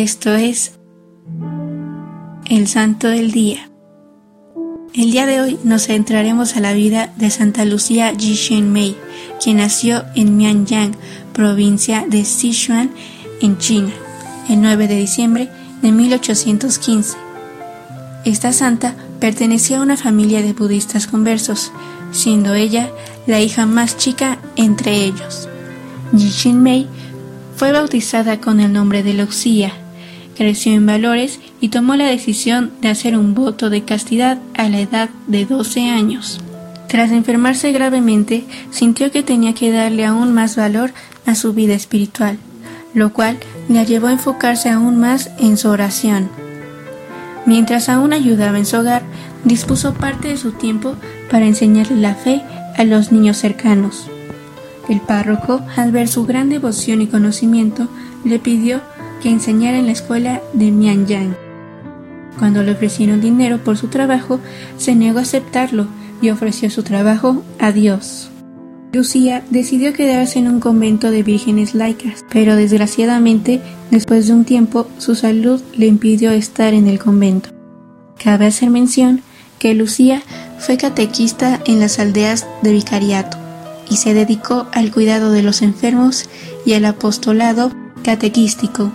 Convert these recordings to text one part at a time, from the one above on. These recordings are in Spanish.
Esto es el Santo del Día. El día de hoy nos centraremos a la vida de Santa Lucía Jishen Mei, quien nació en Mianyang, provincia de Sichuan, en China, el 9 de diciembre de 1815. Esta santa pertenecía a una familia de budistas conversos, siendo ella la hija más chica entre ellos. Jishin Mei fue bautizada con el nombre de Luxia, creció en valores y tomó la decisión de hacer un voto de castidad a la edad de 12 años. Tras enfermarse gravemente, sintió que tenía que darle aún más valor a su vida espiritual, lo cual la llevó a enfocarse aún más en su oración. Mientras aún ayudaba en su hogar, dispuso parte de su tiempo para enseñarle la fe a los niños cercanos. El párroco, al ver su gran devoción y conocimiento, le pidió que enseñara en la escuela de Mianyang. Cuando le ofrecieron dinero por su trabajo, se negó a aceptarlo y ofreció su trabajo a Dios. Lucía decidió quedarse en un convento de vírgenes laicas, pero desgraciadamente, después de un tiempo, su salud le impidió estar en el convento. Cabe hacer mención que Lucía fue catequista en las aldeas de vicariato y se dedicó al cuidado de los enfermos y al apostolado catequístico.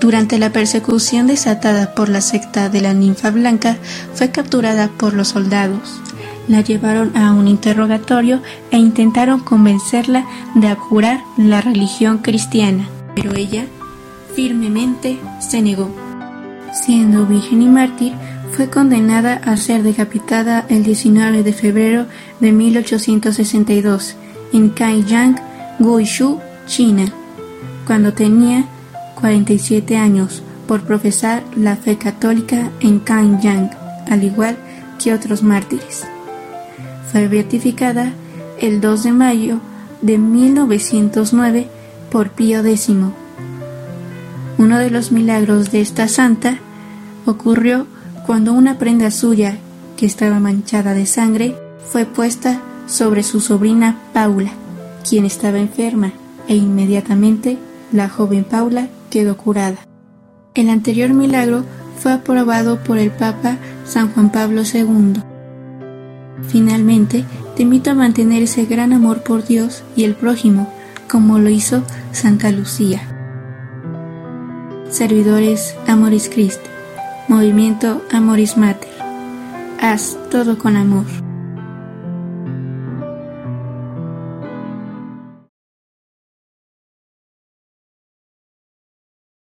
Durante la persecución desatada por la secta de la ninfa blanca, fue capturada por los soldados. La llevaron a un interrogatorio e intentaron convencerla de acurar la religión cristiana, pero ella firmemente se negó. Siendo virgen y mártir, fue condenada a ser decapitada el 19 de febrero de 1862 en Kaiyang, Guizhou, China, cuando tenía 47 años por profesar la fe católica en Kaiyang, al igual que otros mártires. Fue beatificada el 2 de mayo de 1909 por Pío X. Uno de los milagros de esta santa ocurrió cuando una prenda suya, que estaba manchada de sangre, fue puesta sobre su sobrina Paula, quien estaba enferma, e inmediatamente la joven Paula quedó curada. El anterior milagro fue aprobado por el Papa San Juan Pablo II. Finalmente, te invito a mantener ese gran amor por Dios y el prójimo, como lo hizo Santa Lucía. Servidores Amoris Christi, Movimiento Amoris Mater. Haz todo con amor.